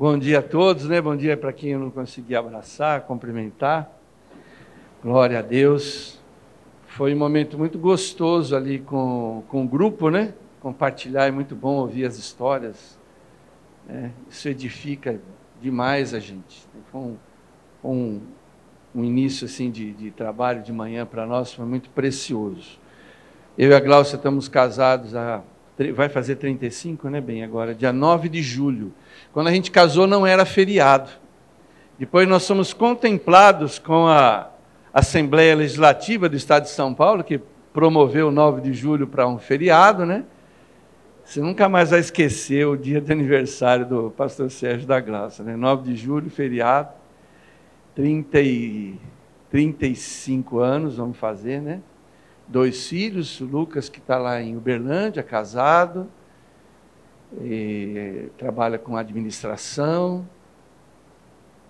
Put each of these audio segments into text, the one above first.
Bom dia a todos, né? Bom dia para quem eu não consegui abraçar, cumprimentar. Glória a Deus. Foi um momento muito gostoso ali com, com o grupo, né? Compartilhar é muito bom ouvir as histórias. Né? Isso edifica demais a gente. Foi um, um, um início assim de, de trabalho de manhã para nós, foi muito precioso. Eu e a Glaucia estamos casados há vai fazer 35, né, bem, agora, dia 9 de julho. Quando a gente casou não era feriado. Depois nós somos contemplados com a Assembleia Legislativa do Estado de São Paulo, que promoveu o 9 de julho para um feriado, né? Você nunca mais vai esquecer o dia de aniversário do pastor Sérgio da Graça, né? 9 de julho, feriado, 30 e 35 anos vamos fazer, né? Dois filhos, o Lucas que está lá em Uberlândia, casado, trabalha com administração,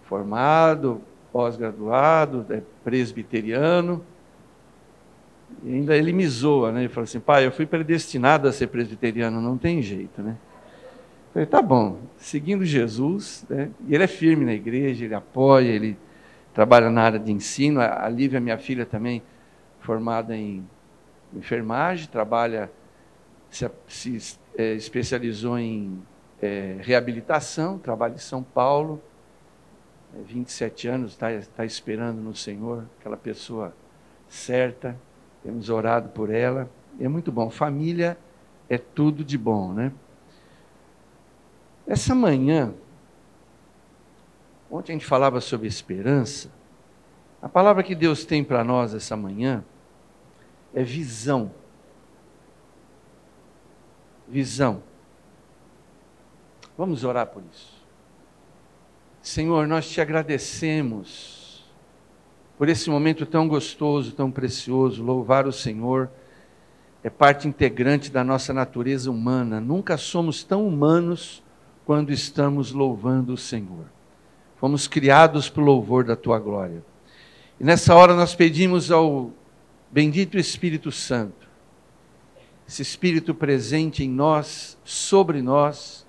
formado, pós-graduado, é presbiteriano. E ainda ele me zoa, né? Ele falou assim, pai, eu fui predestinado a ser presbiteriano, não tem jeito, né? Eu falei, tá bom, seguindo Jesus, né? E ele é firme na igreja, ele apoia, ele trabalha na área de ensino. A Lívia, minha filha, também formada em enfermagem, trabalha, se, se é, especializou em é, reabilitação, trabalha em São Paulo, é, 27 anos, está tá esperando no Senhor, aquela pessoa certa, temos orado por ela, é muito bom. Família é tudo de bom, né? Essa manhã, ontem a gente falava sobre esperança, a palavra que Deus tem para nós essa manhã é visão. Visão. Vamos orar por isso. Senhor, nós te agradecemos por esse momento tão gostoso, tão precioso. Louvar o Senhor é parte integrante da nossa natureza humana. Nunca somos tão humanos quando estamos louvando o Senhor. Fomos criados para o louvor da tua glória. E nessa hora nós pedimos ao bendito Espírito Santo, esse Espírito presente em nós, sobre nós,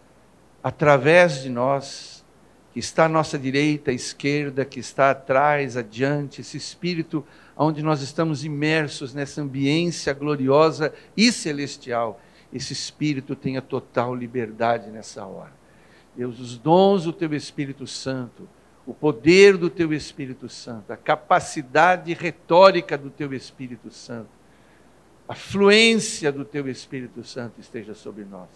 através de nós, que está à nossa direita, à esquerda, que está atrás, adiante, esse Espírito onde nós estamos imersos nessa ambiência gloriosa e celestial, esse Espírito tenha total liberdade nessa hora. Deus, os dons do Teu Espírito Santo, o poder do teu Espírito Santo, a capacidade retórica do teu Espírito Santo, a fluência do teu Espírito Santo esteja sobre nós.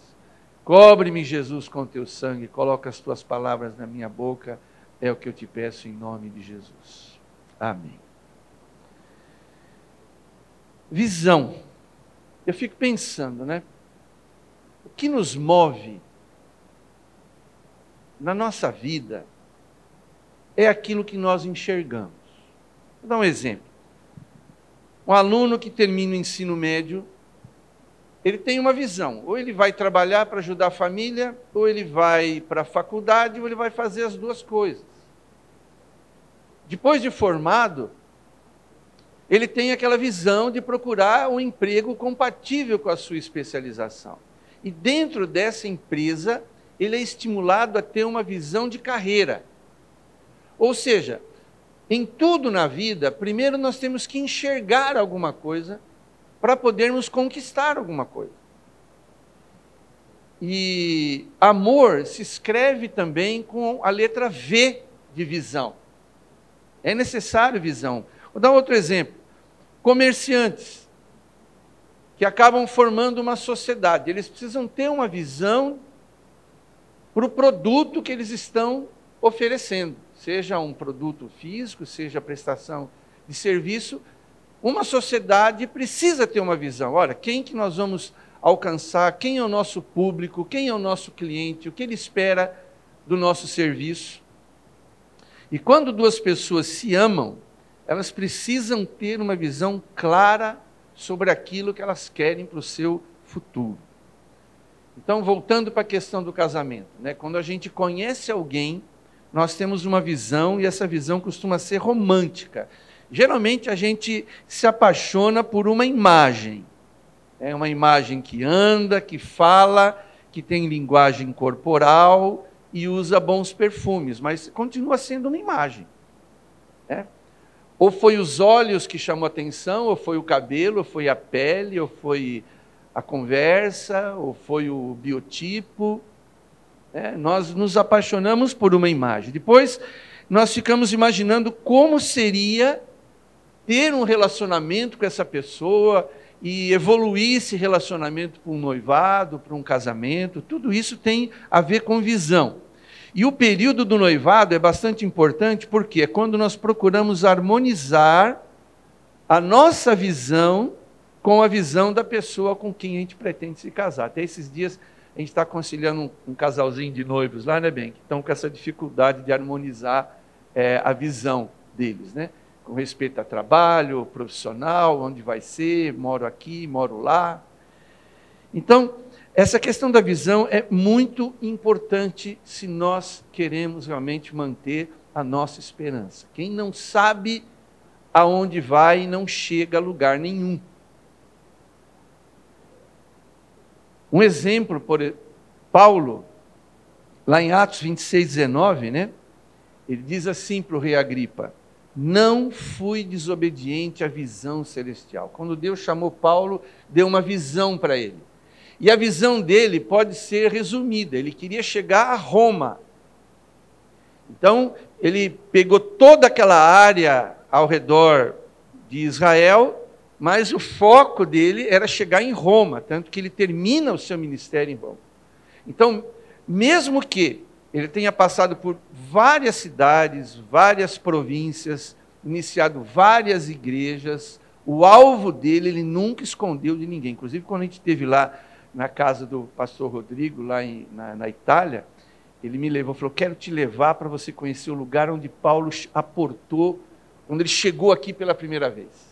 Cobre-me, Jesus, com teu sangue, coloca as tuas palavras na minha boca, é o que eu te peço em nome de Jesus. Amém. Visão. Eu fico pensando, né? O que nos move na nossa vida é aquilo que nós enxergamos. Vou dar um exemplo. Um aluno que termina o ensino médio, ele tem uma visão. Ou ele vai trabalhar para ajudar a família, ou ele vai para a faculdade, ou ele vai fazer as duas coisas. Depois de formado, ele tem aquela visão de procurar um emprego compatível com a sua especialização. E dentro dessa empresa, ele é estimulado a ter uma visão de carreira. Ou seja, em tudo na vida, primeiro nós temos que enxergar alguma coisa para podermos conquistar alguma coisa. E amor se escreve também com a letra V de visão. É necessário visão. Vou dar outro exemplo. Comerciantes que acabam formando uma sociedade, eles precisam ter uma visão para o produto que eles estão oferecendo seja um produto físico, seja prestação de serviço, uma sociedade precisa ter uma visão. Olha, quem que nós vamos alcançar, quem é o nosso público, quem é o nosso cliente, o que ele espera do nosso serviço. E quando duas pessoas se amam, elas precisam ter uma visão clara sobre aquilo que elas querem para o seu futuro. Então, voltando para a questão do casamento, né? quando a gente conhece alguém, nós temos uma visão e essa visão costuma ser romântica. Geralmente a gente se apaixona por uma imagem. É uma imagem que anda, que fala, que tem linguagem corporal e usa bons perfumes, mas continua sendo uma imagem. Né? Ou foi os olhos que chamou atenção, ou foi o cabelo, ou foi a pele, ou foi a conversa, ou foi o biotipo. É, nós nos apaixonamos por uma imagem. Depois, nós ficamos imaginando como seria ter um relacionamento com essa pessoa e evoluir esse relacionamento para um noivado, para um casamento. Tudo isso tem a ver com visão. E o período do noivado é bastante importante porque é quando nós procuramos harmonizar a nossa visão com a visão da pessoa com quem a gente pretende se casar. Até esses dias a gente está conciliando um, um, casalzinho de noivos lá, né, bem? Que estão com essa dificuldade de harmonizar é, a visão deles, né? Com respeito a trabalho, profissional, onde vai ser, moro aqui, moro lá. Então, essa questão da visão é muito importante se nós queremos realmente manter a nossa esperança. Quem não sabe aonde vai não chega a lugar nenhum. Um exemplo, por Paulo, lá em Atos 26, 19, né? Ele diz assim para o rei Agripa: Não fui desobediente à visão celestial. Quando Deus chamou Paulo, deu uma visão para ele. E a visão dele pode ser resumida: ele queria chegar a Roma. Então, ele pegou toda aquela área ao redor de Israel mas o foco dele era chegar em Roma, tanto que ele termina o seu ministério em Roma. Então, mesmo que ele tenha passado por várias cidades, várias províncias, iniciado várias igrejas, o alvo dele ele nunca escondeu de ninguém. Inclusive, quando a gente esteve lá na casa do pastor Rodrigo, lá em, na, na Itália, ele me levou, falou: Quero te levar para você conhecer o lugar onde Paulo aportou, quando ele chegou aqui pela primeira vez.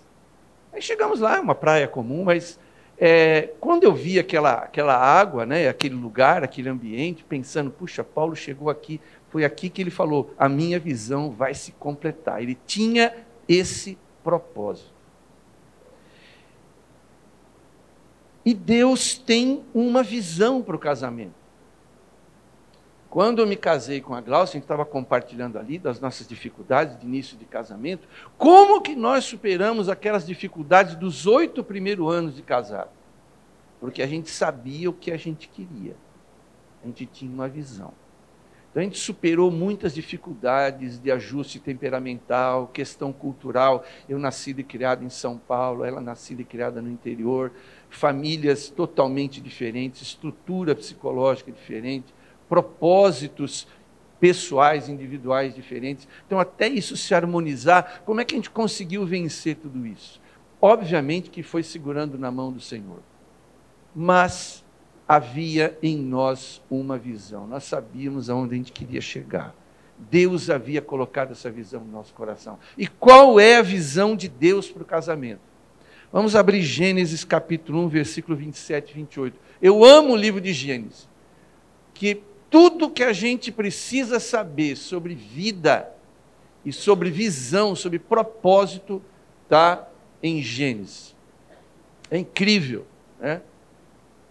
Aí chegamos lá, uma praia comum, mas é, quando eu vi aquela, aquela água, né, aquele lugar, aquele ambiente, pensando, puxa, Paulo chegou aqui, foi aqui que ele falou: a minha visão vai se completar. Ele tinha esse propósito. E Deus tem uma visão para o casamento. Quando eu me casei com a Glaucia, a gente estava compartilhando ali das nossas dificuldades de início de casamento. Como que nós superamos aquelas dificuldades dos oito primeiros anos de casado? Porque a gente sabia o que a gente queria. A gente tinha uma visão. Então a gente superou muitas dificuldades de ajuste temperamental, questão cultural. Eu nasci e criado em São Paulo, ela nascida e criada no interior, famílias totalmente diferentes, estrutura psicológica diferente propósitos pessoais, individuais diferentes. Então, até isso se harmonizar, como é que a gente conseguiu vencer tudo isso? Obviamente que foi segurando na mão do Senhor. Mas havia em nós uma visão. Nós sabíamos aonde a gente queria chegar. Deus havia colocado essa visão no nosso coração. E qual é a visão de Deus para o casamento? Vamos abrir Gênesis capítulo 1, versículo 27 e 28. Eu amo o livro de Gênesis, que tudo que a gente precisa saber sobre vida e sobre visão, sobre propósito, está em Gênesis. É incrível. Né?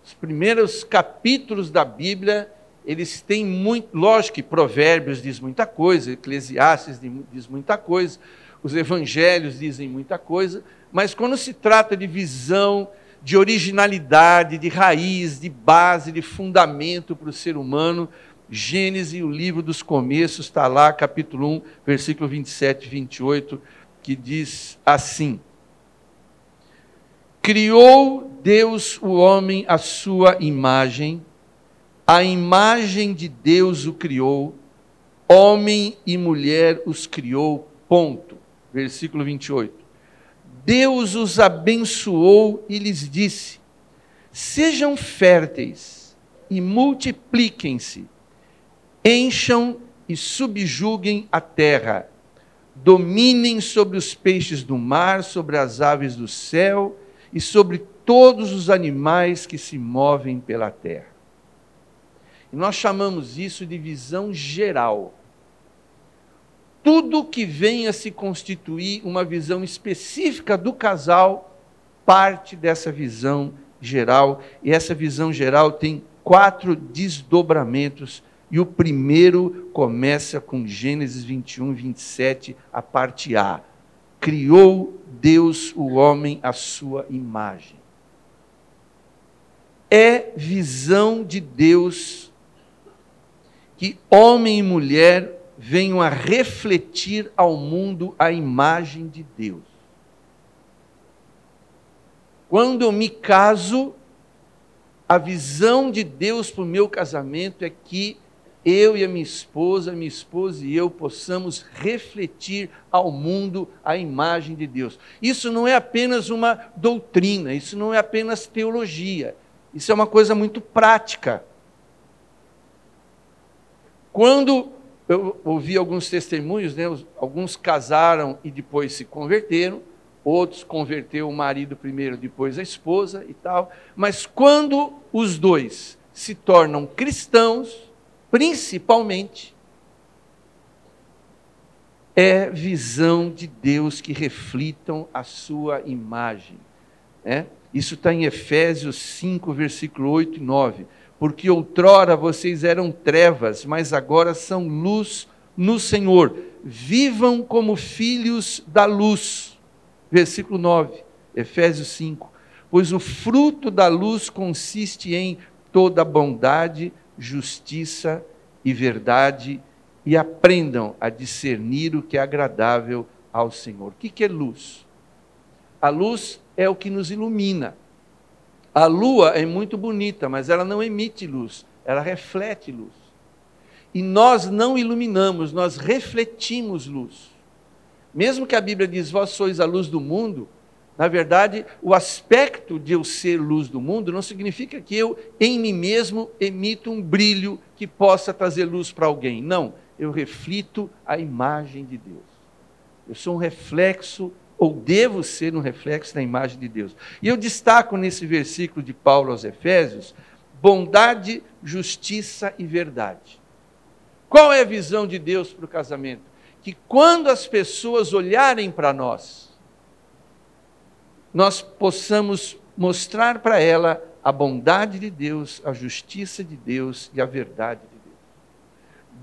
Os primeiros capítulos da Bíblia, eles têm muito. Lógico que Provérbios diz muita coisa, Eclesiastes diz muita coisa, os evangelhos dizem muita coisa, mas quando se trata de visão, de originalidade, de raiz, de base, de fundamento para o ser humano. Gênesis, o livro dos começos, está lá, capítulo 1, versículo 27 e 28, que diz assim: Criou Deus o homem à sua imagem, a imagem de Deus o criou, homem e mulher os criou, ponto. Versículo 28. Deus os abençoou e lhes disse: Sejam férteis e multipliquem-se, encham e subjuguem a terra, dominem sobre os peixes do mar, sobre as aves do céu e sobre todos os animais que se movem pela terra. E nós chamamos isso de visão geral tudo que venha se constituir uma visão específica do casal parte dessa visão geral, e essa visão geral tem quatro desdobramentos E o primeiro começa com Gênesis 21, 27, a parte A. Criou Deus o homem à sua imagem. É visão de Deus que homem e mulher venham a refletir ao mundo a imagem de Deus. Quando eu me caso, a visão de Deus para o meu casamento é que eu e a minha esposa, minha esposa e eu possamos refletir ao mundo a imagem de Deus. Isso não é apenas uma doutrina, isso não é apenas teologia, isso é uma coisa muito prática. Quando eu ouvi alguns testemunhos, né, alguns casaram e depois se converteram, outros converteu o marido primeiro, depois a esposa e tal. Mas quando os dois se tornam cristãos, principalmente, é visão de Deus que reflitam a sua imagem. Né? Isso está em Efésios 5, versículo 8 e 9. Porque outrora vocês eram trevas, mas agora são luz no Senhor. Vivam como filhos da luz Versículo 9, Efésios 5. Pois o fruto da luz consiste em toda bondade, justiça e verdade, e aprendam a discernir o que é agradável ao Senhor. O que é luz? A luz é o que nos ilumina. A lua é muito bonita, mas ela não emite luz, ela reflete luz. E nós não iluminamos, nós refletimos luz. Mesmo que a Bíblia diz, vós sois a luz do mundo, na verdade, o aspecto de eu ser luz do mundo não significa que eu, em mim mesmo, emito um brilho que possa trazer luz para alguém. Não, eu reflito a imagem de Deus. Eu sou um reflexo, ou devo ser um reflexo da imagem de Deus. E eu destaco nesse versículo de Paulo aos Efésios, bondade, justiça e verdade. Qual é a visão de Deus para o casamento? que quando as pessoas olharem para nós, nós possamos mostrar para ela a bondade de Deus, a justiça de Deus e a verdade de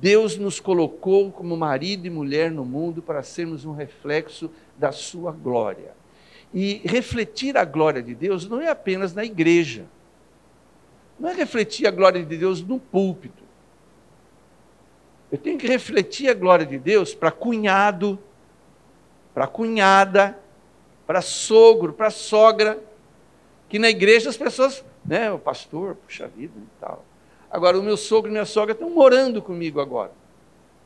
Deus. Nos colocou como marido e mulher no mundo para sermos um reflexo da sua glória. E refletir a glória de Deus não é apenas na igreja. Não é refletir a glória de Deus no púlpito. Eu tenho que refletir a glória de Deus para cunhado, para cunhada, para sogro, para sogra, que na igreja as pessoas, né, o pastor, puxa vida e tal. Agora, o meu sogro e minha sogra estão morando comigo agora.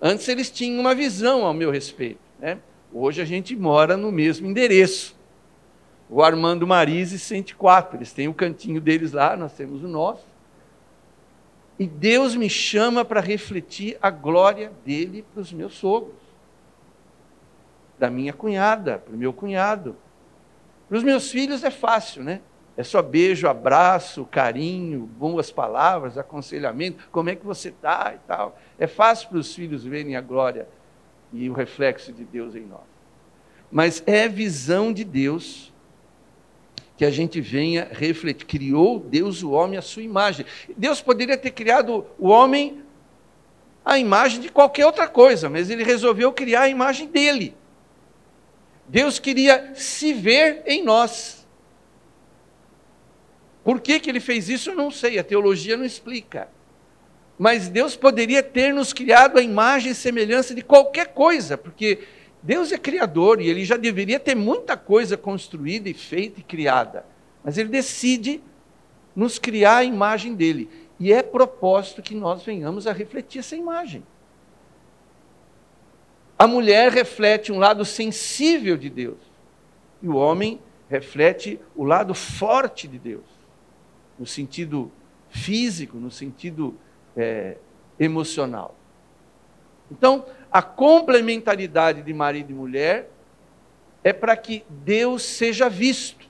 Antes eles tinham uma visão ao meu respeito. Né? Hoje a gente mora no mesmo endereço. O Armando Marise 104, eles têm o cantinho deles lá, nós temos o nosso. E Deus me chama para refletir a glória dele para os meus sogros, da minha cunhada, para o meu cunhado. Para os meus filhos é fácil, né? É só beijo, abraço, carinho, boas palavras, aconselhamento, como é que você está e tal. É fácil para os filhos verem a glória e o reflexo de Deus em nós. Mas é visão de Deus que a gente venha refletir. Criou Deus o homem à sua imagem. Deus poderia ter criado o homem à imagem de qualquer outra coisa, mas ele resolveu criar a imagem dele. Deus queria se ver em nós. Por que, que ele fez isso, eu não sei, a teologia não explica. Mas Deus poderia ter nos criado a imagem e semelhança de qualquer coisa, porque Deus é criador e ele já deveria ter muita coisa construída e feita e criada. Mas ele decide nos criar a imagem dele. E é propósito que nós venhamos a refletir essa imagem. A mulher reflete um lado sensível de Deus. E o homem reflete o lado forte de Deus. No sentido físico, no sentido é, emocional. Então, a complementaridade de marido e mulher é para que Deus seja visto.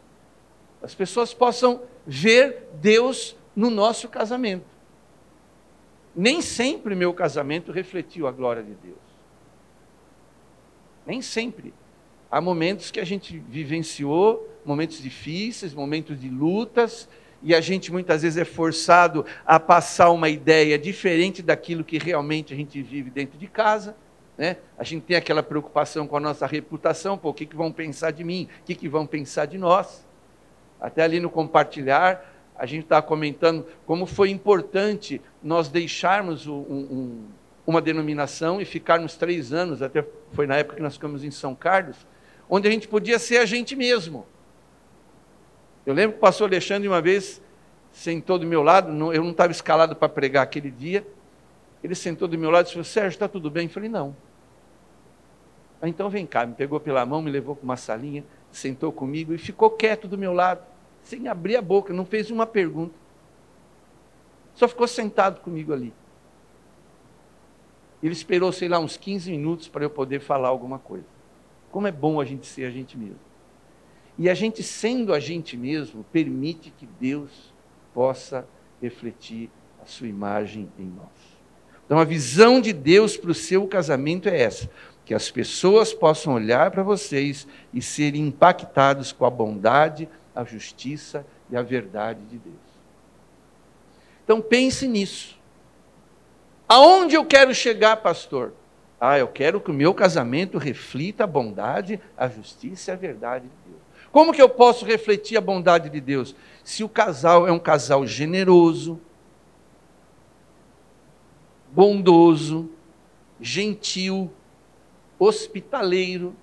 As pessoas possam ver Deus no nosso casamento. Nem sempre meu casamento refletiu a glória de Deus. Nem sempre. Há momentos que a gente vivenciou, momentos difíceis, momentos de lutas, e a gente muitas vezes é forçado a passar uma ideia diferente daquilo que realmente a gente vive dentro de casa. Né? A gente tem aquela preocupação com a nossa reputação, pô, o que, que vão pensar de mim, o que, que vão pensar de nós. Até ali no compartilhar, a gente está comentando como foi importante nós deixarmos um, um, uma denominação e ficarmos três anos, até foi na época que nós ficamos em São Carlos, onde a gente podia ser a gente mesmo. Eu lembro que o pastor Alexandre, uma vez, sentou do meu lado, eu não estava escalado para pregar aquele dia, ele sentou do meu lado e disse, Sérgio, está tudo bem? Eu falei, não. Ah, então vem cá, me pegou pela mão, me levou para uma salinha, sentou comigo e ficou quieto do meu lado, sem abrir a boca, não fez uma pergunta. Só ficou sentado comigo ali. Ele esperou, sei lá, uns 15 minutos para eu poder falar alguma coisa. Como é bom a gente ser a gente mesmo. E a gente sendo a gente mesmo, permite que Deus possa refletir a sua imagem em nós. Então a visão de Deus para o seu casamento é essa: que as pessoas possam olhar para vocês e serem impactados com a bondade, a justiça e a verdade de Deus. Então pense nisso. Aonde eu quero chegar, pastor? Ah, eu quero que o meu casamento reflita a bondade, a justiça e a verdade de Deus. Como que eu posso refletir a bondade de Deus? Se o casal é um casal generoso, bondoso, gentil, hospitaleiro,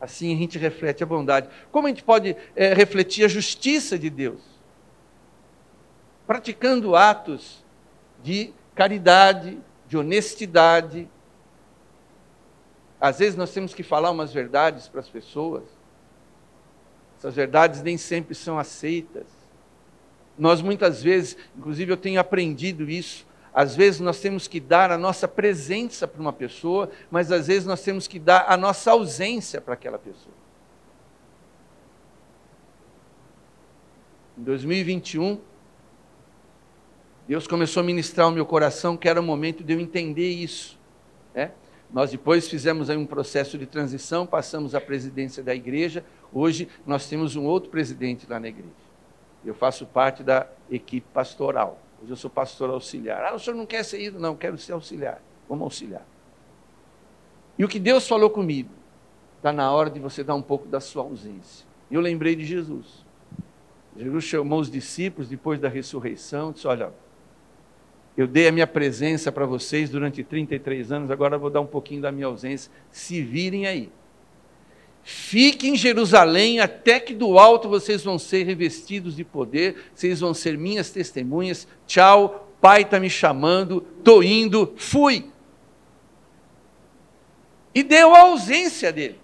assim a gente reflete a bondade. Como a gente pode é, refletir a justiça de Deus? Praticando atos de caridade, de honestidade. Às vezes nós temos que falar umas verdades para as pessoas. Essas verdades nem sempre são aceitas. Nós muitas vezes, inclusive eu tenho aprendido isso, às vezes nós temos que dar a nossa presença para uma pessoa, mas às vezes nós temos que dar a nossa ausência para aquela pessoa. Em 2021, Deus começou a ministrar o meu coração que era o momento de eu entender isso. Né? Nós depois fizemos aí um processo de transição, passamos a presidência da igreja. Hoje nós temos um outro presidente lá na igreja. Eu faço parte da equipe pastoral. Hoje eu sou pastor auxiliar. Ah, o senhor não quer ser ido? Não, quero ser auxiliar. Vamos auxiliar. E o que Deus falou comigo? Está na hora de você dar um pouco da sua ausência. E eu lembrei de Jesus. Jesus chamou os discípulos depois da ressurreição e disse: Olha, eu dei a minha presença para vocês durante 33 anos, agora vou dar um pouquinho da minha ausência. Se virem aí. Fique em Jerusalém até que do alto vocês vão ser revestidos de poder, vocês vão ser minhas testemunhas. Tchau, pai está me chamando, estou indo, fui. E deu a ausência dele.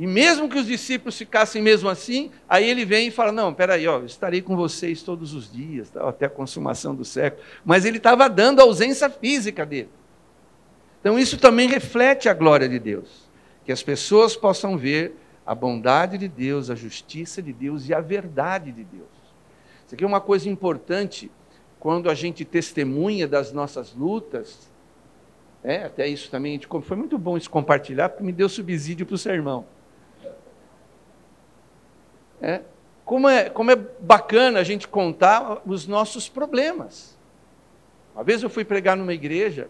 E mesmo que os discípulos ficassem mesmo assim, aí ele vem e fala: Não, peraí, ó, estarei com vocês todos os dias, até a consumação do século. Mas ele estava dando a ausência física dele. Então, isso também reflete a glória de Deus. Que as pessoas possam ver a bondade de Deus, a justiça de Deus e a verdade de Deus. Isso aqui é uma coisa importante quando a gente testemunha das nossas lutas. É, até isso também, foi muito bom isso compartilhar, porque me deu subsídio para o sermão. É, como, é, como é bacana a gente contar os nossos problemas. Uma vez eu fui pregar numa igreja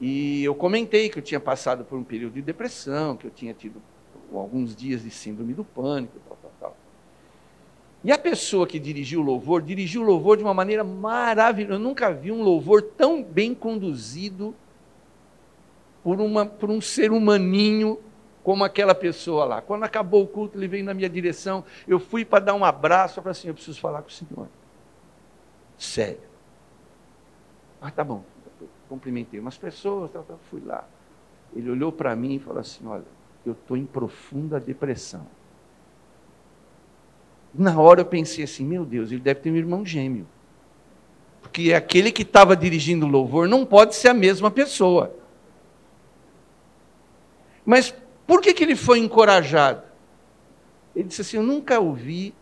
e eu comentei que eu tinha passado por um período de depressão, que eu tinha tido alguns dias de síndrome do pânico, tal, tal, tal. E a pessoa que dirigiu o louvor, dirigiu o louvor de uma maneira maravilhosa. Eu nunca vi um louvor tão bem conduzido por, uma, por um ser humaninho como aquela pessoa lá. Quando acabou o culto, ele veio na minha direção, eu fui para dar um abraço, eu falei assim, eu preciso falar com o senhor. Sério. Ah, tá bom cumprimentei umas pessoas, tal, tal, fui lá. Ele olhou para mim e falou assim: Olha, eu estou em profunda depressão. Na hora eu pensei assim: Meu Deus, ele deve ter um irmão gêmeo. Porque aquele que estava dirigindo o louvor não pode ser a mesma pessoa. Mas por que, que ele foi encorajado? Ele disse assim: Eu nunca ouvi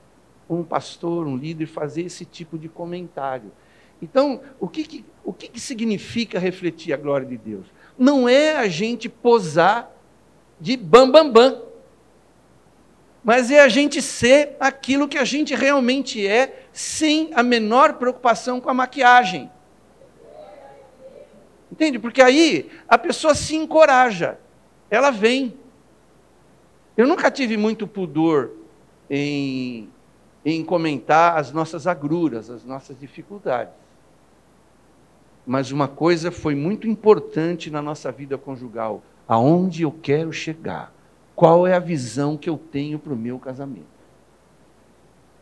um pastor, um líder fazer esse tipo de comentário. Então, o que, que o que, que significa refletir a glória de Deus? Não é a gente posar de bam, bam, bam. mas é a gente ser aquilo que a gente realmente é, sem a menor preocupação com a maquiagem. Entende? Porque aí a pessoa se encoraja, ela vem. Eu nunca tive muito pudor em, em comentar as nossas agruras, as nossas dificuldades. Mas uma coisa foi muito importante na nossa vida conjugal: aonde eu quero chegar, qual é a visão que eu tenho para o meu casamento.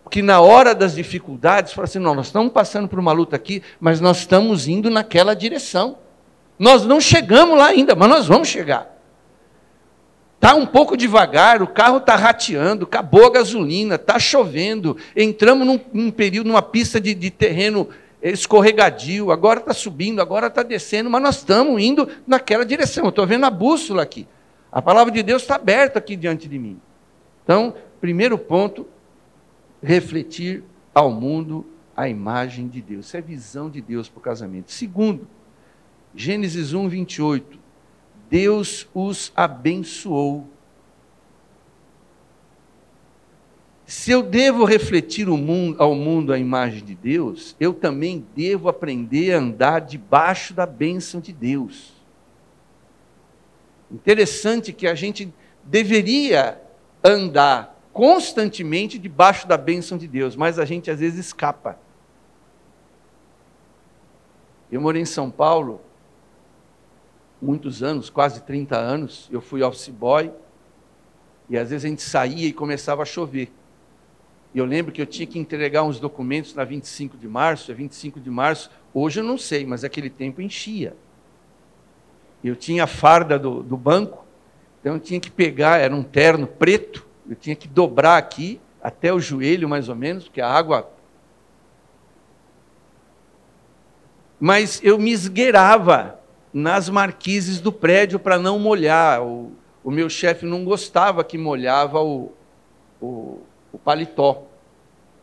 Porque na hora das dificuldades, fala assim: não, nós estamos passando por uma luta aqui, mas nós estamos indo naquela direção. Nós não chegamos lá ainda, mas nós vamos chegar. Está um pouco devagar, o carro está rateando, acabou a gasolina, está chovendo, entramos num, num, período, numa pista de, de terreno escorregadio, agora está subindo, agora está descendo, mas nós estamos indo naquela direção. Eu estou vendo a bússola aqui. A palavra de Deus está aberta aqui diante de mim. Então, primeiro ponto, refletir ao mundo a imagem de Deus. Isso é visão de Deus para o casamento. Segundo, Gênesis 1, 28. Deus os abençoou. Se eu devo refletir mundo, ao mundo a imagem de Deus, eu também devo aprender a andar debaixo da bênção de Deus. Interessante que a gente deveria andar constantemente debaixo da bênção de Deus, mas a gente às vezes escapa. Eu morei em São Paulo muitos anos, quase 30 anos, eu fui office boy, e às vezes a gente saía e começava a chover. E eu lembro que eu tinha que entregar uns documentos na 25 de março, é 25 de março, hoje eu não sei, mas aquele tempo enchia. Eu tinha a farda do, do banco, então eu tinha que pegar, era um terno preto, eu tinha que dobrar aqui, até o joelho mais ou menos, porque a água. Mas eu me esgueirava nas marquises do prédio para não molhar. O, o meu chefe não gostava que molhava o, o, o paletó.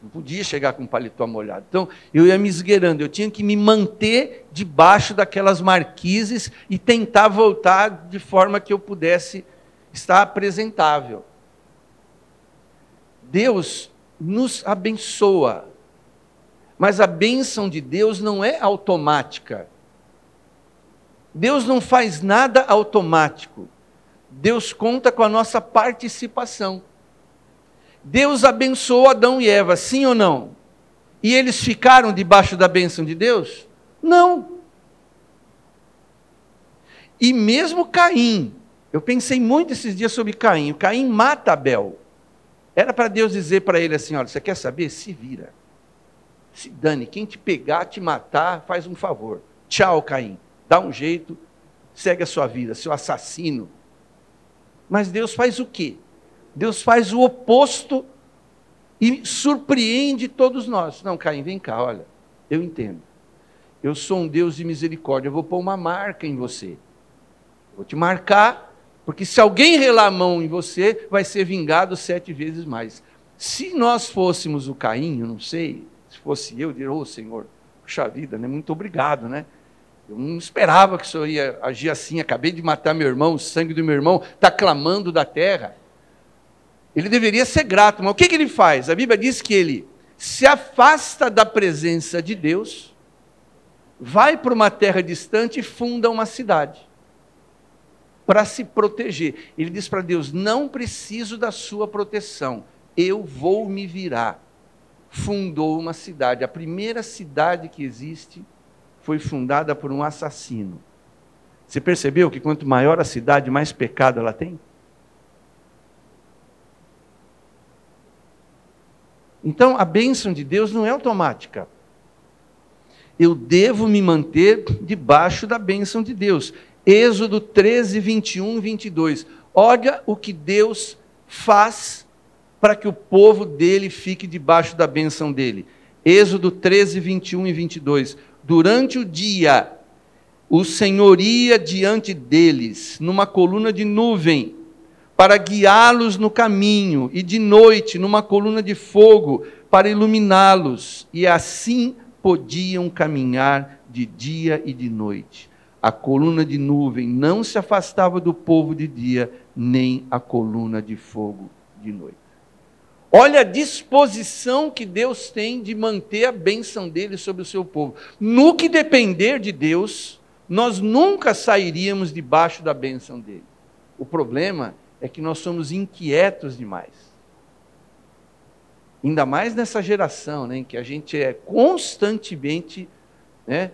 Não podia chegar com o paletó molhado. Então, eu ia me esgueirando, eu tinha que me manter debaixo daquelas marquises e tentar voltar de forma que eu pudesse estar apresentável. Deus nos abençoa, mas a bênção de Deus não é automática. Deus não faz nada automático. Deus conta com a nossa participação. Deus abençoou Adão e Eva, sim ou não? E eles ficaram debaixo da bênção de Deus? Não. E mesmo Caim, eu pensei muito esses dias sobre Caim. O Caim mata Abel. Era para Deus dizer para ele assim: olha, você quer saber? Se vira. Se dane. Quem te pegar, te matar, faz um favor. Tchau, Caim dá um jeito, segue a sua vida, seu assassino. Mas Deus faz o quê? Deus faz o oposto e surpreende todos nós. Não, Caim, vem cá, olha, eu entendo. Eu sou um Deus de misericórdia, eu vou pôr uma marca em você. Vou te marcar, porque se alguém relar a mão em você, vai ser vingado sete vezes mais. Se nós fôssemos o Caim, eu não sei, se fosse eu, diria, ô oh, Senhor, puxa vida, né? muito obrigado, né? Eu não esperava que o senhor ia agir assim. Acabei de matar meu irmão, o sangue do meu irmão está clamando da terra. Ele deveria ser grato, mas o que, que ele faz? A Bíblia diz que ele se afasta da presença de Deus, vai para uma terra distante e funda uma cidade para se proteger. Ele diz para Deus: Não preciso da sua proteção, eu vou me virar. Fundou uma cidade, a primeira cidade que existe foi fundada por um assassino. Você percebeu que quanto maior a cidade, mais pecado ela tem? Então, a bênção de Deus não é automática. Eu devo me manter debaixo da bênção de Deus. Êxodo 13, 21 e 22. Olha o que Deus faz para que o povo dele fique debaixo da bênção dele. Êxodo 13, 21 e 22 durante o dia, o Senhor ia diante deles, numa coluna de nuvem, para guiá-los no caminho, e de noite, numa coluna de fogo, para iluminá-los, e assim podiam caminhar de dia e de noite. A coluna de nuvem não se afastava do povo de dia, nem a coluna de fogo de noite. Olha a disposição que Deus tem de manter a bênção dele sobre o seu povo. No que depender de Deus, nós nunca sairíamos debaixo da bênção dele. O problema é que nós somos inquietos demais. Ainda mais nessa geração, né, em que a gente é constantemente né,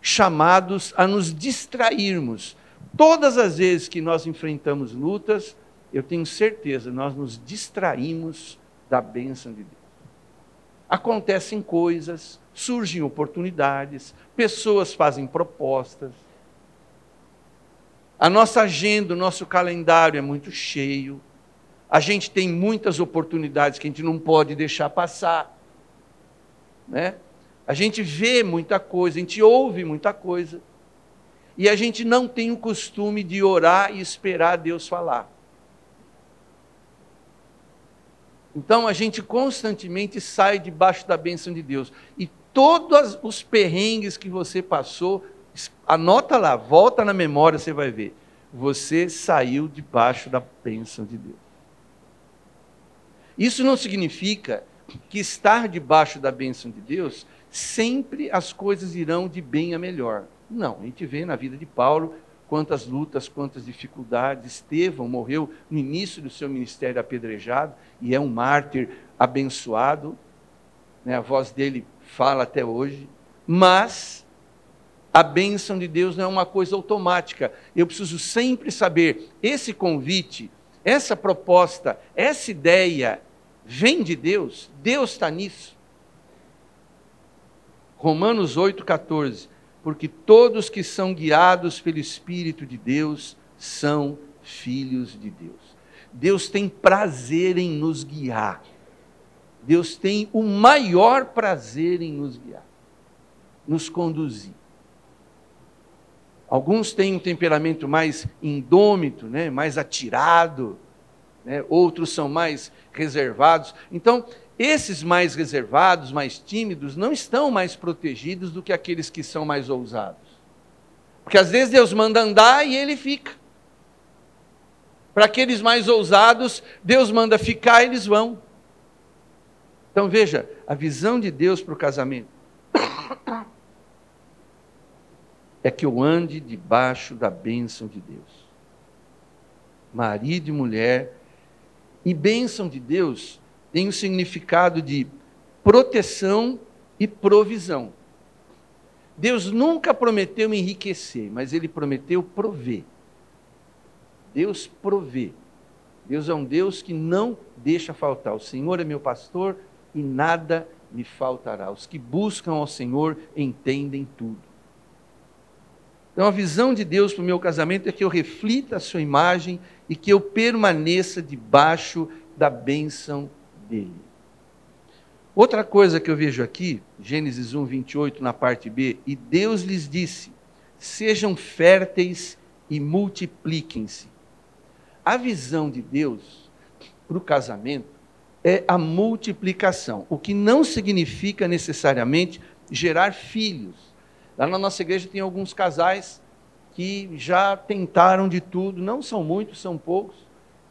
chamados a nos distrairmos. Todas as vezes que nós enfrentamos lutas, eu tenho certeza, nós nos distraímos da bênção de Deus. Acontecem coisas, surgem oportunidades, pessoas fazem propostas. A nossa agenda, o nosso calendário é muito cheio. A gente tem muitas oportunidades que a gente não pode deixar passar. Né? A gente vê muita coisa, a gente ouve muita coisa. E a gente não tem o costume de orar e esperar Deus falar. Então a gente constantemente sai debaixo da bênção de Deus. E todos os perrengues que você passou, anota lá, volta na memória, você vai ver. Você saiu debaixo da bênção de Deus. Isso não significa que estar debaixo da bênção de Deus, sempre as coisas irão de bem a melhor. Não, a gente vê na vida de Paulo quantas lutas, quantas dificuldades. Estevão morreu no início do seu ministério apedrejado e é um mártir abençoado. Né? A voz dele fala até hoje. Mas a bênção de Deus não é uma coisa automática. Eu preciso sempre saber: esse convite, essa proposta, essa ideia vem de Deus? Deus está nisso? Romanos 8,14 porque todos que são guiados pelo Espírito de Deus são filhos de Deus. Deus tem prazer em nos guiar. Deus tem o maior prazer em nos guiar, nos conduzir. Alguns têm um temperamento mais indômito, né, mais atirado, né, outros são mais reservados. Então, esses mais reservados, mais tímidos, não estão mais protegidos do que aqueles que são mais ousados. Porque às vezes Deus manda andar e ele fica. Para aqueles mais ousados, Deus manda ficar e eles vão. Então veja, a visão de Deus para o casamento é que eu ande debaixo da bênção de Deus. Marido e mulher. E bênção de Deus tem o significado de proteção e provisão. Deus nunca prometeu enriquecer, mas ele prometeu prover. Deus provê. Deus é um Deus que não deixa faltar. O Senhor é meu pastor e nada me faltará. Os que buscam ao Senhor entendem tudo. Então, a visão de Deus para o meu casamento é que eu reflita a sua imagem e que eu permaneça debaixo da bênção dele. Outra coisa que eu vejo aqui, Gênesis 1, 28, na parte B, e Deus lhes disse: sejam férteis e multipliquem-se. A visão de Deus para o casamento é a multiplicação, o que não significa necessariamente gerar filhos. Lá na nossa igreja tem alguns casais que já tentaram de tudo, não são muitos, são poucos,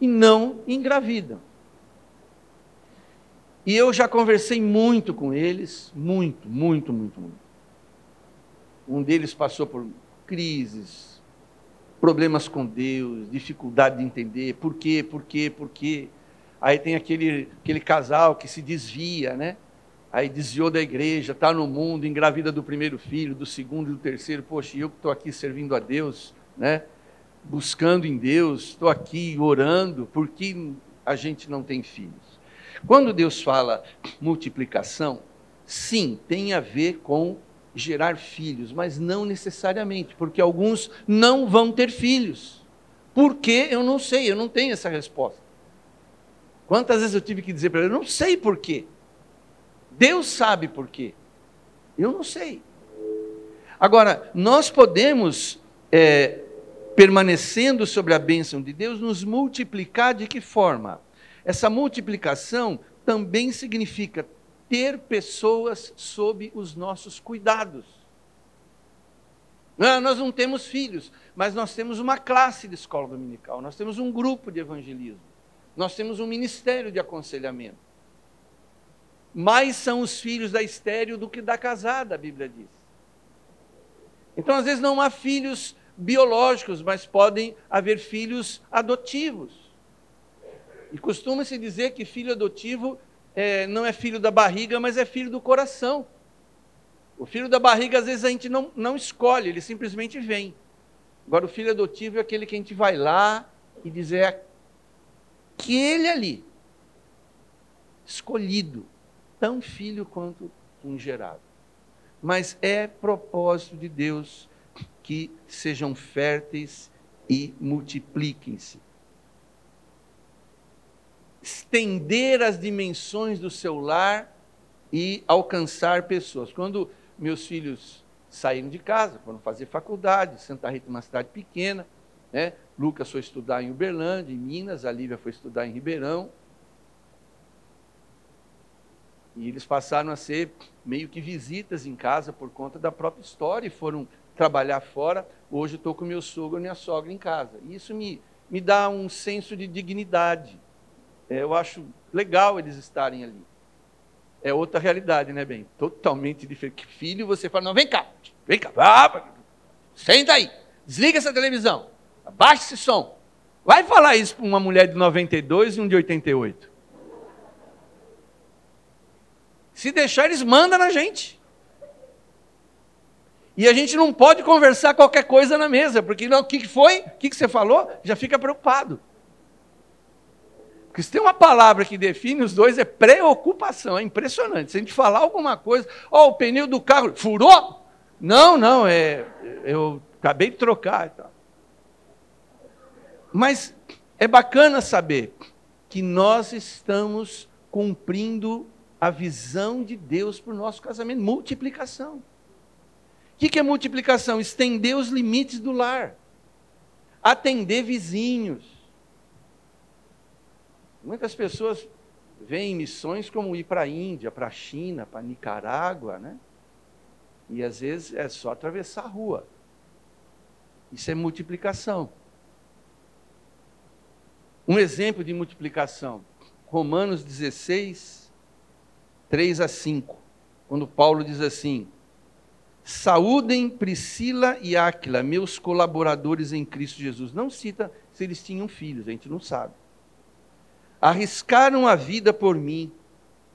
e não engravidam. E eu já conversei muito com eles, muito, muito, muito, muito. Um deles passou por crises, problemas com Deus, dificuldade de entender por quê, por quê, por quê. Aí tem aquele, aquele casal que se desvia, né? Aí desviou da igreja, está no mundo, engravida do primeiro filho, do segundo e do terceiro. Poxa, eu que estou aqui servindo a Deus, né? buscando em Deus, estou aqui orando, por que a gente não tem filhos? Quando Deus fala multiplicação, sim, tem a ver com gerar filhos, mas não necessariamente, porque alguns não vão ter filhos. Por quê? Eu não sei, eu não tenho essa resposta. Quantas vezes eu tive que dizer para ele, eu não sei por quê. Deus sabe por quê. Eu não sei. Agora, nós podemos, é, permanecendo sobre a bênção de Deus, nos multiplicar de que forma? Essa multiplicação também significa ter pessoas sob os nossos cuidados. Não, nós não temos filhos, mas nós temos uma classe de escola dominical, nós temos um grupo de evangelismo, nós temos um ministério de aconselhamento. mais são os filhos da estéreo do que da casada, a Bíblia diz. Então, às vezes, não há filhos biológicos, mas podem haver filhos adotivos. E costuma-se dizer que filho adotivo é, não é filho da barriga, mas é filho do coração. O filho da barriga, às vezes, a gente não, não escolhe, ele simplesmente vem. Agora, o filho adotivo é aquele que a gente vai lá e diz: é aquele ali, escolhido, tão filho quanto um gerado. Mas é propósito de Deus que sejam férteis e multipliquem-se. Estender as dimensões do seu lar e alcançar pessoas. Quando meus filhos saíram de casa, foram fazer faculdade, Santa Rita é uma cidade pequena, né? Lucas foi estudar em Uberlândia, em Minas, a Lívia foi estudar em Ribeirão. E eles passaram a ser meio que visitas em casa por conta da própria história e foram trabalhar fora. Hoje estou com meu sogro e minha sogra em casa. E isso me, me dá um senso de dignidade. É, eu acho legal eles estarem ali. É outra realidade, né, bem? Totalmente diferente. Filho, você fala, não, vem cá, vem cá, senta aí, desliga essa televisão, abaixa esse som. Vai falar isso para uma mulher de 92 e um de 88. Se deixar, eles mandam na gente. E a gente não pode conversar qualquer coisa na mesa, porque não, o que foi? O que você falou? Já fica preocupado. Porque se tem uma palavra que define os dois, é preocupação. É impressionante. Se a gente falar alguma coisa, ó, oh, o pneu do carro furou? Não, não, é, eu acabei de trocar. Mas é bacana saber que nós estamos cumprindo a visão de Deus para o nosso casamento multiplicação. O que é multiplicação? Estender os limites do lar, atender vizinhos. Muitas pessoas veem missões como ir para a Índia, para a China, para Nicarágua, né? E às vezes é só atravessar a rua. Isso é multiplicação. Um exemplo de multiplicação, Romanos 16, 3 a 5, quando Paulo diz assim: Saúdem Priscila e Áquila, meus colaboradores em Cristo Jesus. Não cita se eles tinham filhos, a gente não sabe. Arriscaram a vida por mim,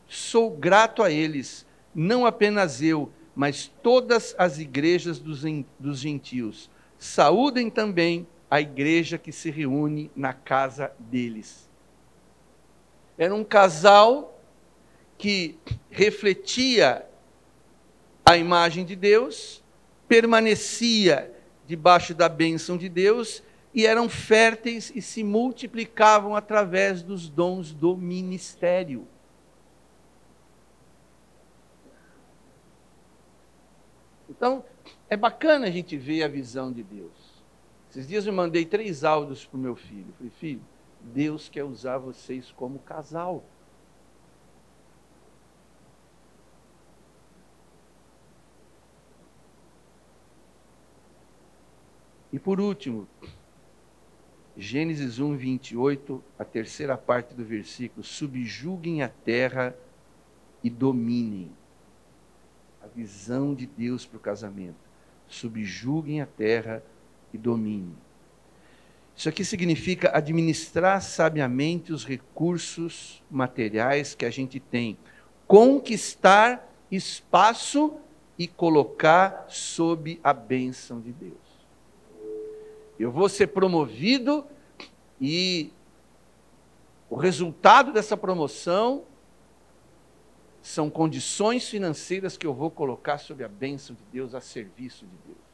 sou grato a eles, não apenas eu, mas todas as igrejas dos, dos gentios. Saúdem também a igreja que se reúne na casa deles. Era um casal que refletia a imagem de Deus, permanecia debaixo da bênção de Deus e eram férteis e se multiplicavam através dos dons do ministério. Então, é bacana a gente ver a visão de Deus. Esses dias eu mandei três áudios para o meu filho. falei, filho, Deus quer usar vocês como casal. E por último, Gênesis 1, 28, a terceira parte do versículo: subjuguem a terra e dominem. A visão de Deus para o casamento. Subjuguem a terra e dominem. Isso aqui significa administrar sabiamente os recursos materiais que a gente tem, conquistar espaço e colocar sob a bênção de Deus. Eu vou ser promovido e o resultado dessa promoção são condições financeiras que eu vou colocar sob a bênção de Deus, a serviço de Deus.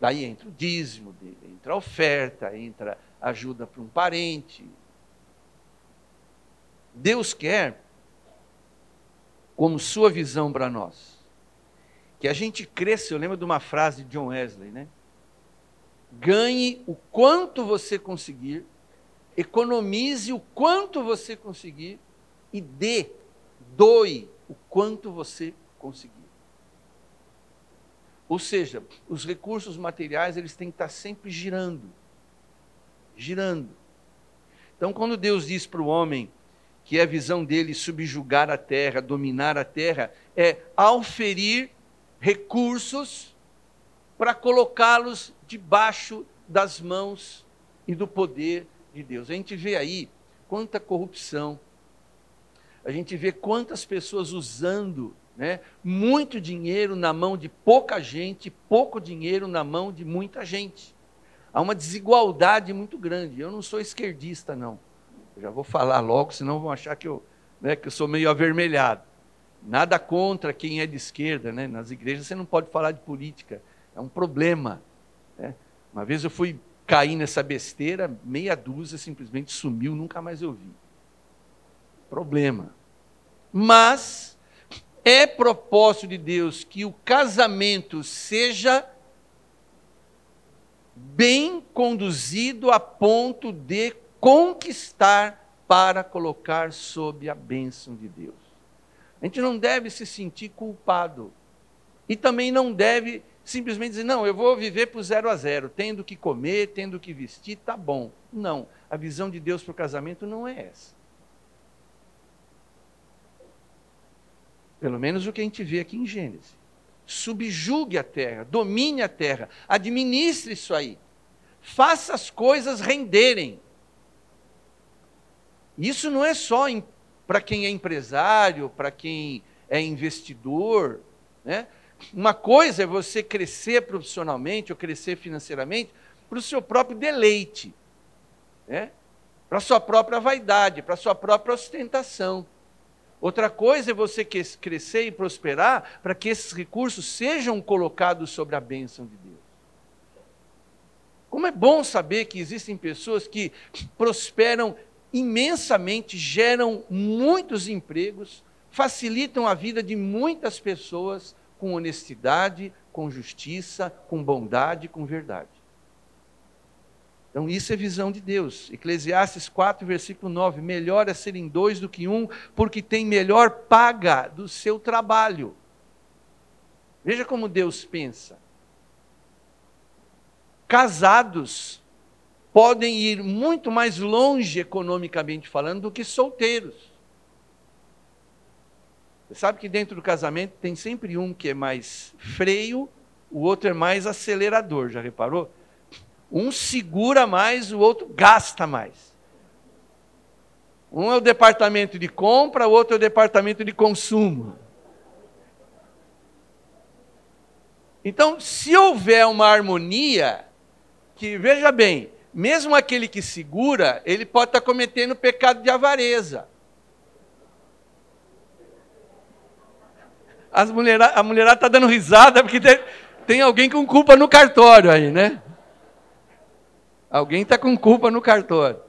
Daí entra o dízimo dele, entra a oferta, entra ajuda para um parente. Deus quer, como sua visão para nós, que a gente cresça. Eu lembro de uma frase de John Wesley, né? Ganhe o quanto você conseguir, economize o quanto você conseguir e dê, doe o quanto você conseguir. Ou seja, os recursos materiais eles têm que estar sempre girando, girando. Então, quando Deus diz para o homem que é a visão dele subjugar a terra, dominar a terra, é auferir recursos para colocá-los debaixo das mãos e do poder de Deus. A gente vê aí quanta corrupção, a gente vê quantas pessoas usando né, muito dinheiro na mão de pouca gente, pouco dinheiro na mão de muita gente. Há uma desigualdade muito grande. Eu não sou esquerdista, não. Eu já vou falar logo, senão vão achar que eu, né, que eu sou meio avermelhado. Nada contra quem é de esquerda. Né? Nas igrejas você não pode falar de política. É um problema. Uma vez eu fui cair nessa besteira, meia dúzia simplesmente sumiu, nunca mais eu vi. Problema. Mas é propósito de Deus que o casamento seja bem conduzido a ponto de conquistar para colocar sob a bênção de Deus. A gente não deve se sentir culpado. E também não deve simplesmente dizer, não, eu vou viver para o zero a zero, tendo que comer, tendo que vestir, tá bom. Não, a visão de Deus para o casamento não é essa. Pelo menos o que a gente vê aqui em Gênesis. Subjugue a terra, domine a terra, administre isso aí. Faça as coisas renderem. Isso não é só para quem é empresário, para quem é investidor. Né? Uma coisa é você crescer profissionalmente ou crescer financeiramente para o seu próprio deleite, né? para a sua própria vaidade, para a sua própria ostentação. Outra coisa é você crescer e prosperar para que esses recursos sejam colocados sobre a bênção de Deus. Como é bom saber que existem pessoas que prosperam imensamente, geram muitos empregos, facilitam a vida de muitas pessoas com honestidade, com justiça, com bondade, com verdade. Então, isso é visão de Deus. Eclesiastes 4, versículo 9: Melhor é serem dois do que um, porque tem melhor paga do seu trabalho. Veja como Deus pensa. Casados podem ir muito mais longe economicamente falando do que solteiros. Você sabe que dentro do casamento tem sempre um que é mais freio, o outro é mais acelerador, já reparou? Um segura mais, o outro gasta mais. Um é o departamento de compra, o outro é o departamento de consumo. Então, se houver uma harmonia, que veja bem, mesmo aquele que segura, ele pode estar cometendo pecado de avareza. As mulherada, a mulherada está dando risada porque tem, tem alguém com culpa no cartório aí, né? Alguém está com culpa no cartório.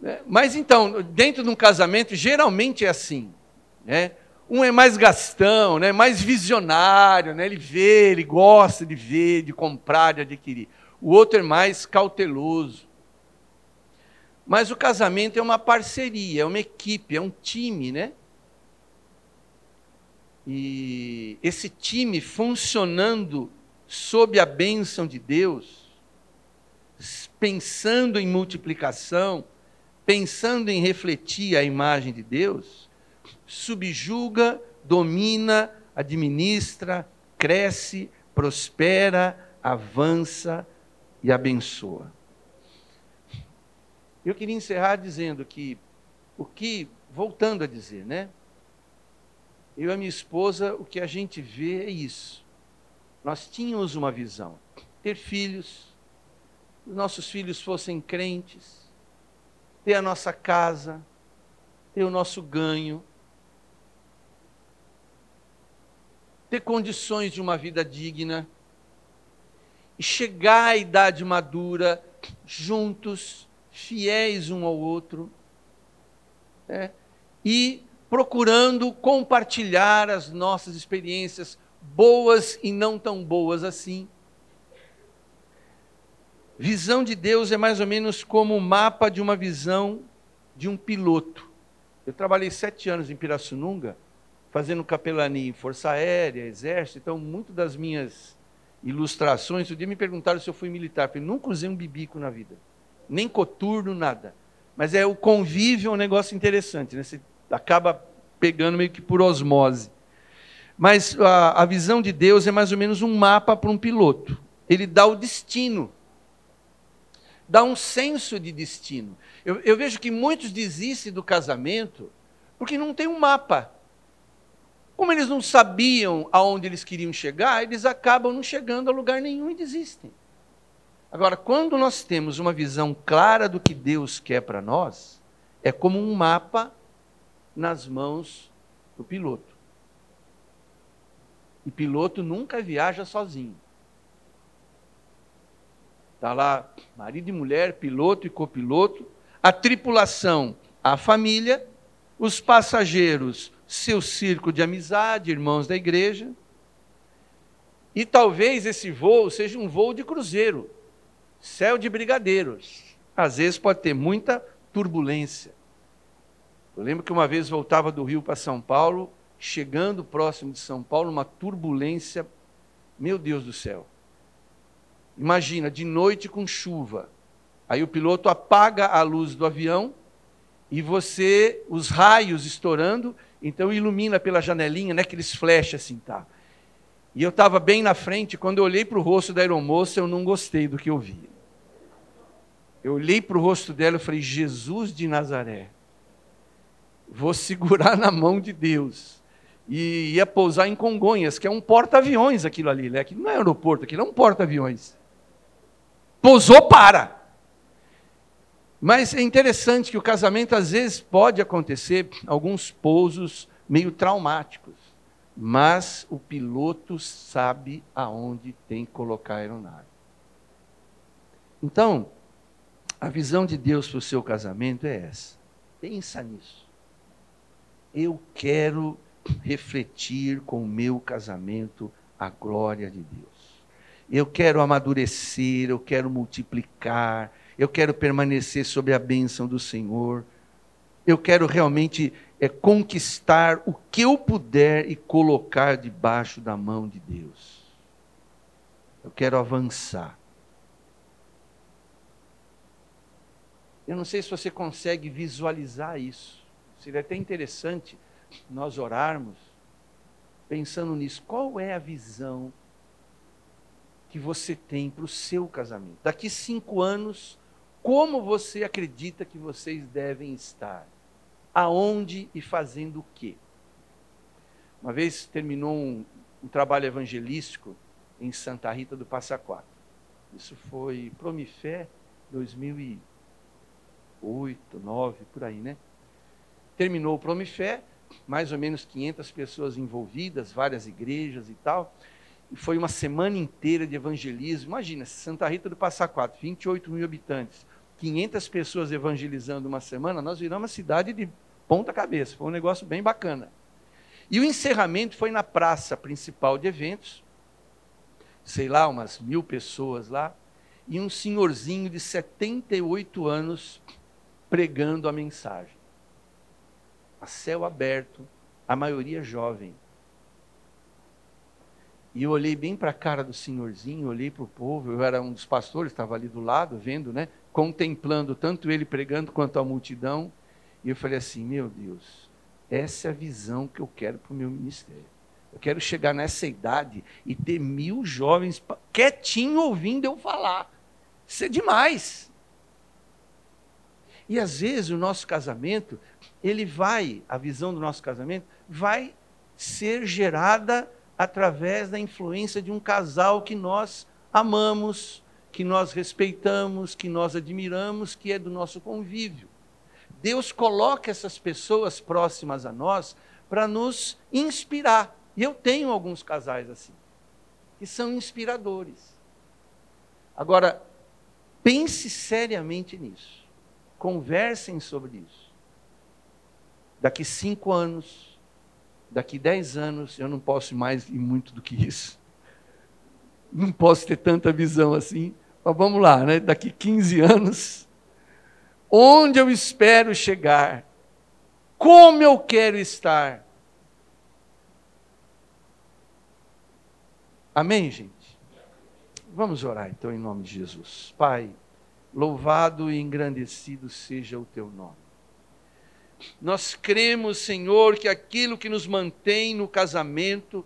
Né? Mas então, dentro de um casamento, geralmente é assim. Né? Um é mais gastão, né? mais visionário, né? ele vê, ele gosta de ver, de comprar, de adquirir. O outro é mais cauteloso. Mas o casamento é uma parceria, é uma equipe, é um time, né? E esse time funcionando sob a bênção de Deus, pensando em multiplicação, pensando em refletir a imagem de Deus, subjuga, domina, administra, cresce, prospera, avança e abençoa. Eu queria encerrar dizendo que o que, voltando a dizer, né? Eu e a minha esposa, o que a gente vê é isso. Nós tínhamos uma visão: ter filhos, os nossos filhos fossem crentes, ter a nossa casa, ter o nosso ganho, ter condições de uma vida digna, e chegar à idade madura juntos, fiéis um ao outro, né? e procurando compartilhar as nossas experiências, boas e não tão boas assim. Visão de Deus é mais ou menos como o mapa de uma visão de um piloto. Eu trabalhei sete anos em Pirassununga, fazendo capelania em Força Aérea, Exército, então muito das minhas ilustrações, um dia me perguntaram se eu fui militar. Eu nunca usei um bibico na vida, nem coturno, nada. Mas é o convívio é um negócio interessante, né? Você acaba pegando meio que por osmose. Mas a, a visão de Deus é mais ou menos um mapa para um piloto. Ele dá o destino, dá um senso de destino. Eu, eu vejo que muitos desistem do casamento porque não tem um mapa. Como eles não sabiam aonde eles queriam chegar, eles acabam não chegando a lugar nenhum e desistem. Agora, quando nós temos uma visão clara do que Deus quer para nós, é como um mapa nas mãos do piloto. E piloto nunca viaja sozinho. Está lá marido e mulher, piloto e copiloto, a tripulação, a família, os passageiros, seu círculo de amizade, irmãos da igreja. E talvez esse voo seja um voo de cruzeiro, céu de brigadeiros. Às vezes pode ter muita turbulência. Eu lembro que uma vez voltava do Rio para São Paulo, chegando próximo de São Paulo, uma turbulência, meu Deus do céu. Imagina, de noite com chuva. Aí o piloto apaga a luz do avião e você, os raios estourando, então ilumina pela janelinha, né, aqueles flash assim, tá? E eu estava bem na frente, quando eu olhei para o rosto da aeromoça, eu não gostei do que eu vi. Eu olhei para o rosto dela e falei, Jesus de Nazaré, vou segurar na mão de Deus e ia pousar em Congonhas, que é um porta-aviões aquilo ali, né? Aquilo não é aeroporto, aquilo é um porta-aviões. Pousou, para. Mas é interessante que o casamento às vezes pode acontecer alguns pousos meio traumáticos, mas o piloto sabe aonde tem que colocar a aeronave. Então, a visão de Deus para o seu casamento é essa. Pensa nisso. Eu quero refletir com o meu casamento a glória de Deus. Eu quero amadurecer, eu quero multiplicar, eu quero permanecer sob a bênção do Senhor. Eu quero realmente é, conquistar o que eu puder e colocar debaixo da mão de Deus. Eu quero avançar. Eu não sei se você consegue visualizar isso. Seria até interessante nós orarmos pensando nisso. Qual é a visão que você tem para o seu casamento? Daqui cinco anos, como você acredita que vocês devem estar? Aonde e fazendo o quê? Uma vez terminou um, um trabalho evangelístico em Santa Rita do Passa Quatro. Isso foi Promifé 2008, 2009, por aí, né? Terminou o Promifé, mais ou menos 500 pessoas envolvidas, várias igrejas e tal. E foi uma semana inteira de evangelismo. Imagina, Santa Rita do Passa Quatro, 28 mil habitantes, 500 pessoas evangelizando uma semana, nós viramos uma cidade de ponta cabeça. Foi um negócio bem bacana. E o encerramento foi na praça principal de eventos, sei lá, umas mil pessoas lá, e um senhorzinho de 78 anos pregando a mensagem a céu aberto, a maioria jovem. E eu olhei bem para a cara do senhorzinho, olhei para o povo, eu era um dos pastores, estava ali do lado, vendo, né? Contemplando tanto ele pregando quanto a multidão. E eu falei assim: meu Deus, essa é a visão que eu quero para o meu ministério. Eu quero chegar nessa idade e ter mil jovens quietinho ouvindo eu falar. Isso é demais. E às vezes o nosso casamento, ele vai, a visão do nosso casamento, vai ser gerada através da influência de um casal que nós amamos, que nós respeitamos, que nós admiramos, que é do nosso convívio. Deus coloca essas pessoas próximas a nós para nos inspirar. E eu tenho alguns casais assim, que são inspiradores. Agora, pense seriamente nisso. Conversem sobre isso. Daqui cinco anos, daqui dez anos, eu não posso mais ir muito do que isso. Não posso ter tanta visão assim. Mas vamos lá, né? Daqui 15 anos, onde eu espero chegar? Como eu quero estar? Amém, gente? Vamos orar então em nome de Jesus. Pai, Louvado e engrandecido seja o teu nome. Nós cremos, Senhor, que aquilo que nos mantém no casamento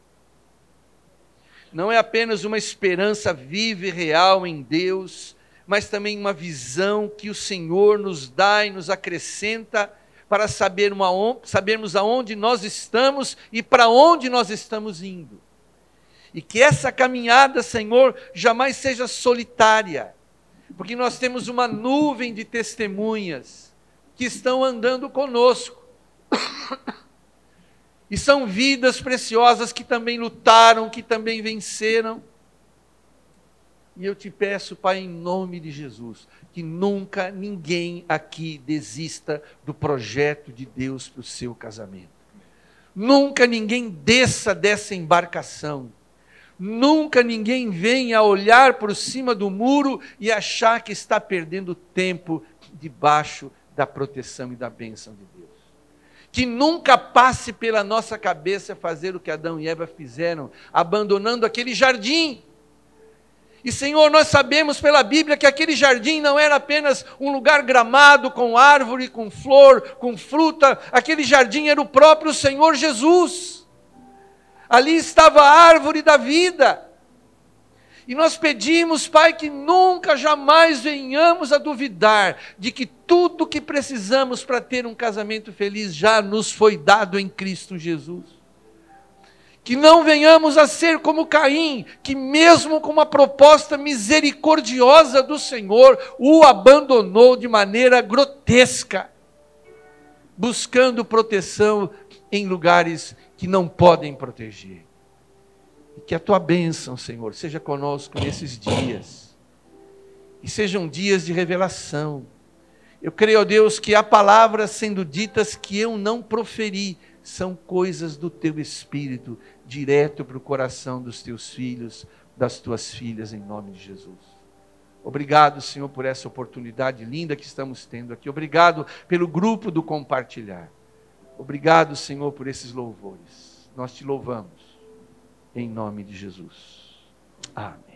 não é apenas uma esperança viva e real em Deus, mas também uma visão que o Senhor nos dá e nos acrescenta para saber uma, sabermos aonde nós estamos e para onde nós estamos indo. E que essa caminhada, Senhor, jamais seja solitária, porque nós temos uma nuvem de testemunhas que estão andando conosco. E são vidas preciosas que também lutaram, que também venceram. E eu te peço, Pai, em nome de Jesus, que nunca ninguém aqui desista do projeto de Deus para o seu casamento. Nunca ninguém desça dessa embarcação Nunca ninguém venha olhar por cima do muro e achar que está perdendo tempo debaixo da proteção e da bênção de Deus. Que nunca passe pela nossa cabeça fazer o que Adão e Eva fizeram, abandonando aquele jardim. E Senhor, nós sabemos pela Bíblia que aquele jardim não era apenas um lugar gramado, com árvore, com flor, com fruta, aquele jardim era o próprio Senhor Jesus ali estava a árvore da vida. E nós pedimos, Pai, que nunca, jamais venhamos a duvidar de que tudo que precisamos para ter um casamento feliz já nos foi dado em Cristo Jesus. Que não venhamos a ser como Caim, que mesmo com uma proposta misericordiosa do Senhor, o abandonou de maneira grotesca, buscando proteção em lugares que não podem proteger. E que a tua bênção, Senhor, seja conosco nesses dias. E sejam dias de revelação. Eu creio, ó Deus, que há palavras sendo ditas que eu não proferi, são coisas do teu espírito, direto para o coração dos teus filhos, das tuas filhas, em nome de Jesus. Obrigado, Senhor, por essa oportunidade linda que estamos tendo aqui. Obrigado pelo grupo do compartilhar. Obrigado, Senhor, por esses louvores. Nós te louvamos, em nome de Jesus. Amém.